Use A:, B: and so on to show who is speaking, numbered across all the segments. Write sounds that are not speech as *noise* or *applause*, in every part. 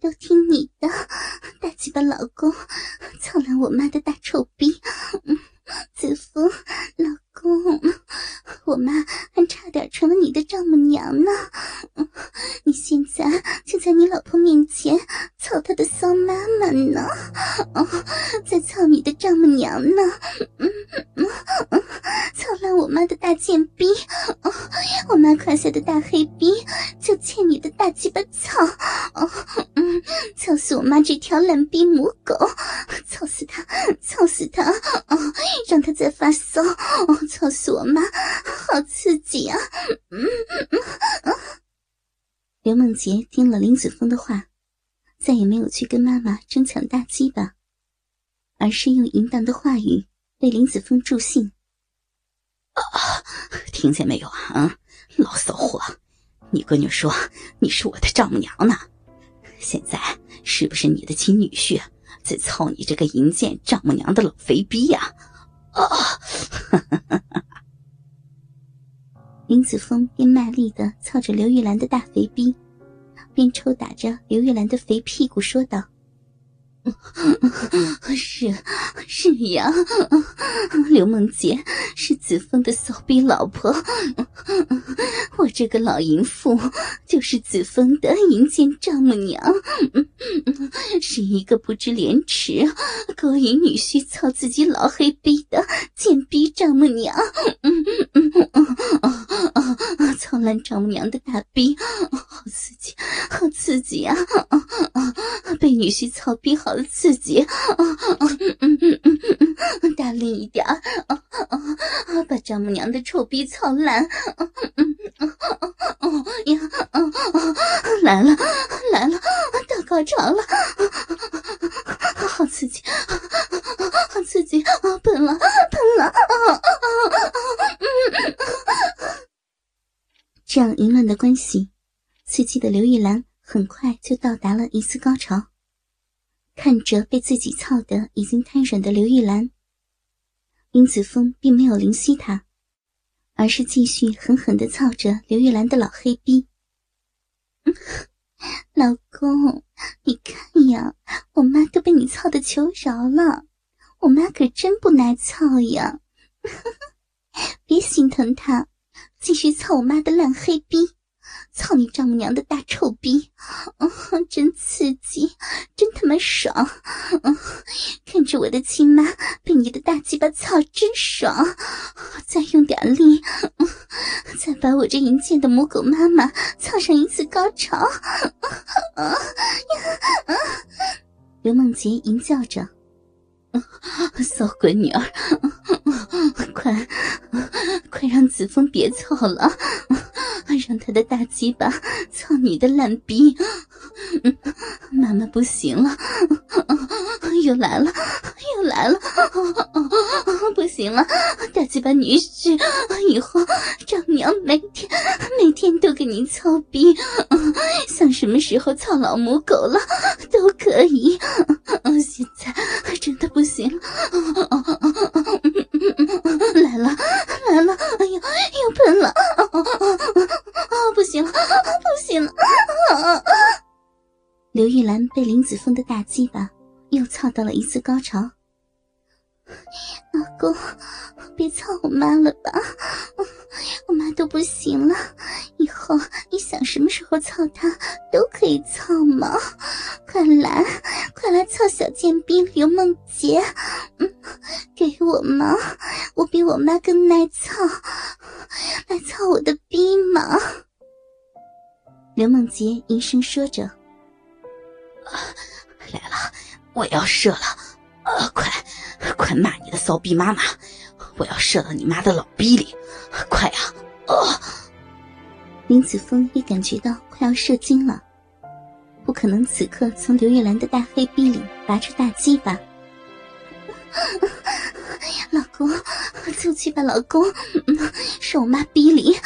A: 都听你的，大鸡巴老公，操烂我妈的大臭逼！子枫，老公，我妈还差点成了你的丈母娘呢。你现在就在你老婆面前操她的骚妈妈呢，在操你的丈母娘呢。操我妈的大贱逼！*laughs* 我妈胯下的大黑逼就欠你的大鸡巴操！*laughs* 操死我妈这条烂逼母狗！操死她！操死她！让他再发骚，操死我妈，好刺激啊！刘梦洁听了林子峰的话，再也没有去跟妈妈争抢大鸡巴，而是用淫荡的话语为林子峰助兴。
B: 听见没有啊？啊，老骚货，你闺女说你是我的丈母娘呢，现在是不是你的亲女婿在操你这个淫贱丈母娘的老肥逼呀？啊！
A: 林子峰边卖力的操着刘玉兰的大肥逼，边抽打着刘玉兰的肥屁股，说道。*laughs* 是是呀，刘梦洁是子枫的骚逼老婆，*laughs* 我这个老淫妇就是子枫的淫贱丈母娘，是一个不知廉耻、勾引女婿操自己老黑逼的贱逼丈母娘。*laughs* 操烂丈母娘的大逼，好刺激，好刺激啊！*laughs* 被女婿操逼，好刺激！*laughs* 大力一点，把丈母娘的臭逼操烂！呀，*laughs* 来了，来了，到高潮了，好刺激，好刺激！喷了，喷了！这样淫乱的关系，刺激的刘玉兰很快就到达了一次高潮。看着被自己操得已经瘫软的刘玉兰，林子峰并没有怜惜她，而是继续狠狠地操着刘玉兰的老黑逼。老公，你看呀，我妈都被你操的求饶了，我妈可真不耐操呀！*laughs* 别心疼她。继续操我妈的烂黑逼，操你丈母娘的大臭逼，嗯，真刺激，真他妈爽，嗯，看着我的亲妈被你的大鸡巴操，真爽，再用点力，嗯，再把我这淫贱的母狗妈妈操上一次高潮，啊啊！刘梦洁淫叫着。骚闺女儿，快快让子枫别操了，让他的大鸡巴操你的烂逼！妈妈不行了，又来了，又来了，不行了，大鸡巴女婿，以后丈娘每天每天都给你操逼，想什么时候操老母狗了都可以，现在真的。不行了，来了刘玉兰被林子峰的大鸡巴又操到了一次高潮。老公，别操我妈了吧，我妈都不行了。以后你想什么时候操她都可以操嘛。快来，快来操小贱逼刘梦洁，嗯，给我嘛，我比我妈更耐操，来操我的逼嘛。刘梦洁一声说着：“
B: 来了，我要射了，啊，快！”快骂你的骚逼妈妈！我要射到你妈的老逼里！快呀！啊！
A: 林子峰也感觉到快要射精了，不可能此刻从刘玉兰的大黑逼里拔出大鸡巴。*laughs* 老公，就去吧，老公！射我妈逼里，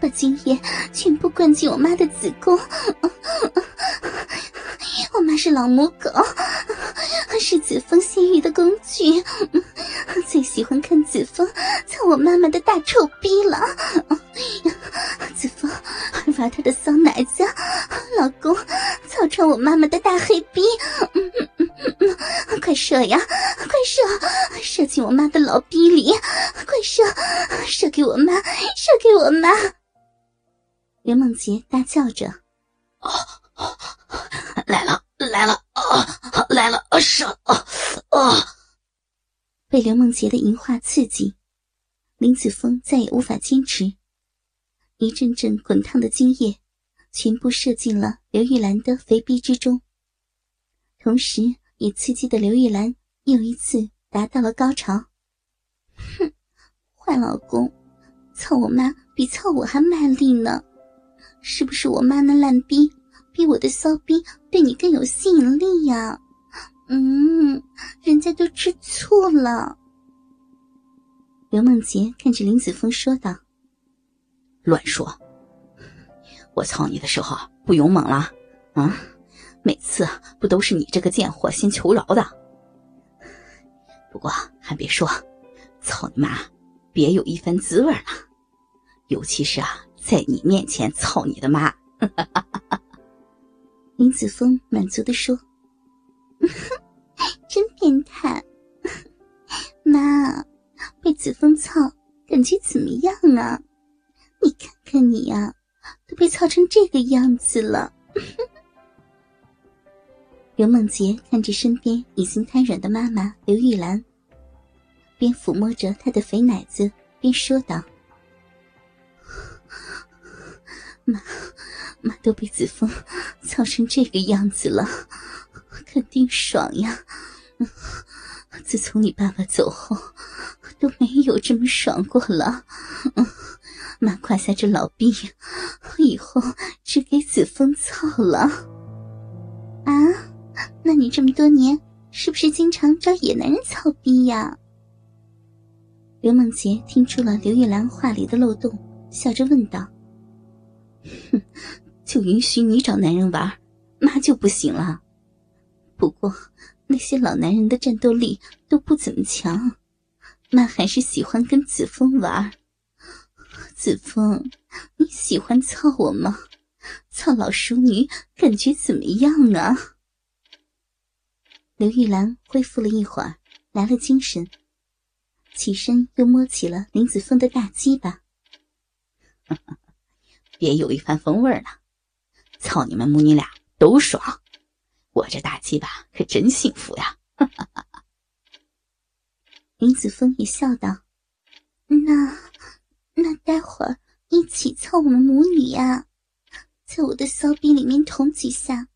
A: 把精液全部灌进我妈的子宫。我妈是老母狗。*laughs* 是子枫泄欲的工具，*laughs* 最喜欢看子枫操我妈妈的大臭逼了。*laughs* 子枫玩他的骚奶子，老公操穿我妈妈的大黑逼！快射呀，快射，射进我妈的老逼里！快射，射给我妈，射给我妈！刘梦洁大叫着：“
B: 哦，来了，来了，啊，来了，啊，射，啊，啊！”
A: 被刘梦洁的淫话刺激，林子峰再也无法坚持，一阵阵滚烫的精液。全部射进了刘玉兰的肥逼之中，同时也刺激的刘玉兰又一次达到了高潮。哼，坏老公，操我妈比操我还卖力呢！是不是我妈那烂逼比我的骚逼对你更有吸引力呀？嗯，人家都吃醋了。刘梦洁看着林子峰说道：“
B: 乱说。”我操你的时候不勇猛了啊！每次不都是你这个贱货先求饶的？不过还别说，操你妈，别有一番滋味了。尤其是啊，在你面前操你的妈！
A: 林子峰满足的说：“ *laughs* 真变态，妈，被子峰操感觉怎么样啊？你看看你呀。”都被操成这个样子了，刘梦洁看着身边已经瘫软的妈妈刘玉兰，边抚摸着她的肥奶子，边说道：“妈，妈都被子枫操成这个样子了，肯定爽呀！自从你爸爸走后，都没有这么爽过了。”妈胯下这老逼，以后只给子枫操了。啊，那你这么多年是不是经常找野男人操逼呀？刘梦洁听出了刘玉兰话里的漏洞，笑着问道：“
B: 哼，就允许你找男人玩，妈就不行了。不过那些老男人的战斗力都不怎么强，妈还是喜欢跟子枫玩。”
A: 子枫，你喜欢操我吗？操老淑女，感觉怎么样啊？刘玉兰恢复了一会儿，来了精神，起身又摸起了林子峰的大鸡巴。*laughs*
B: 别有一番风味了，操你们母女俩都爽，我这大鸡巴可真幸福呀！*laughs*
A: 林子峰也笑道：“那。”那待会儿一起操我们母女呀，在我的骚逼里面捅几下，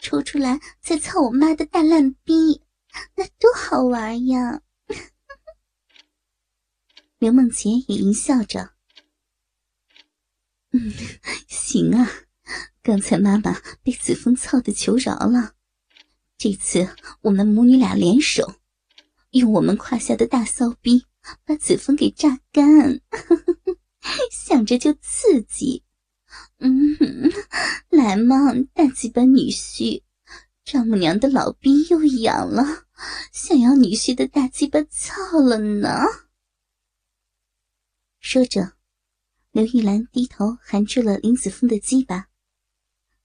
A: 抽出来再操我妈的大烂逼，那多好玩呀！*laughs* 刘梦洁也淫笑着：“嗯，行啊，刚才妈妈被子枫操的求饶了，这次我们母女俩联手，用我们胯下的大骚逼。”把子枫给榨干，*laughs* 想着就刺激。嗯，来嘛，大鸡巴女婿，丈母娘的老逼又痒了，想要女婿的大鸡巴操了呢。说着，刘玉兰低头含住了林子峰的鸡巴，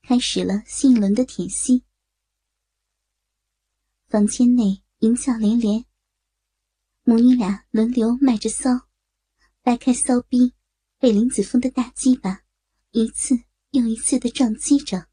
A: 开始了新一轮的舔吸。房间内淫笑连连。母女俩轮流卖着骚，掰开骚逼，被林子峰的大鸡巴一次又一次的撞击着。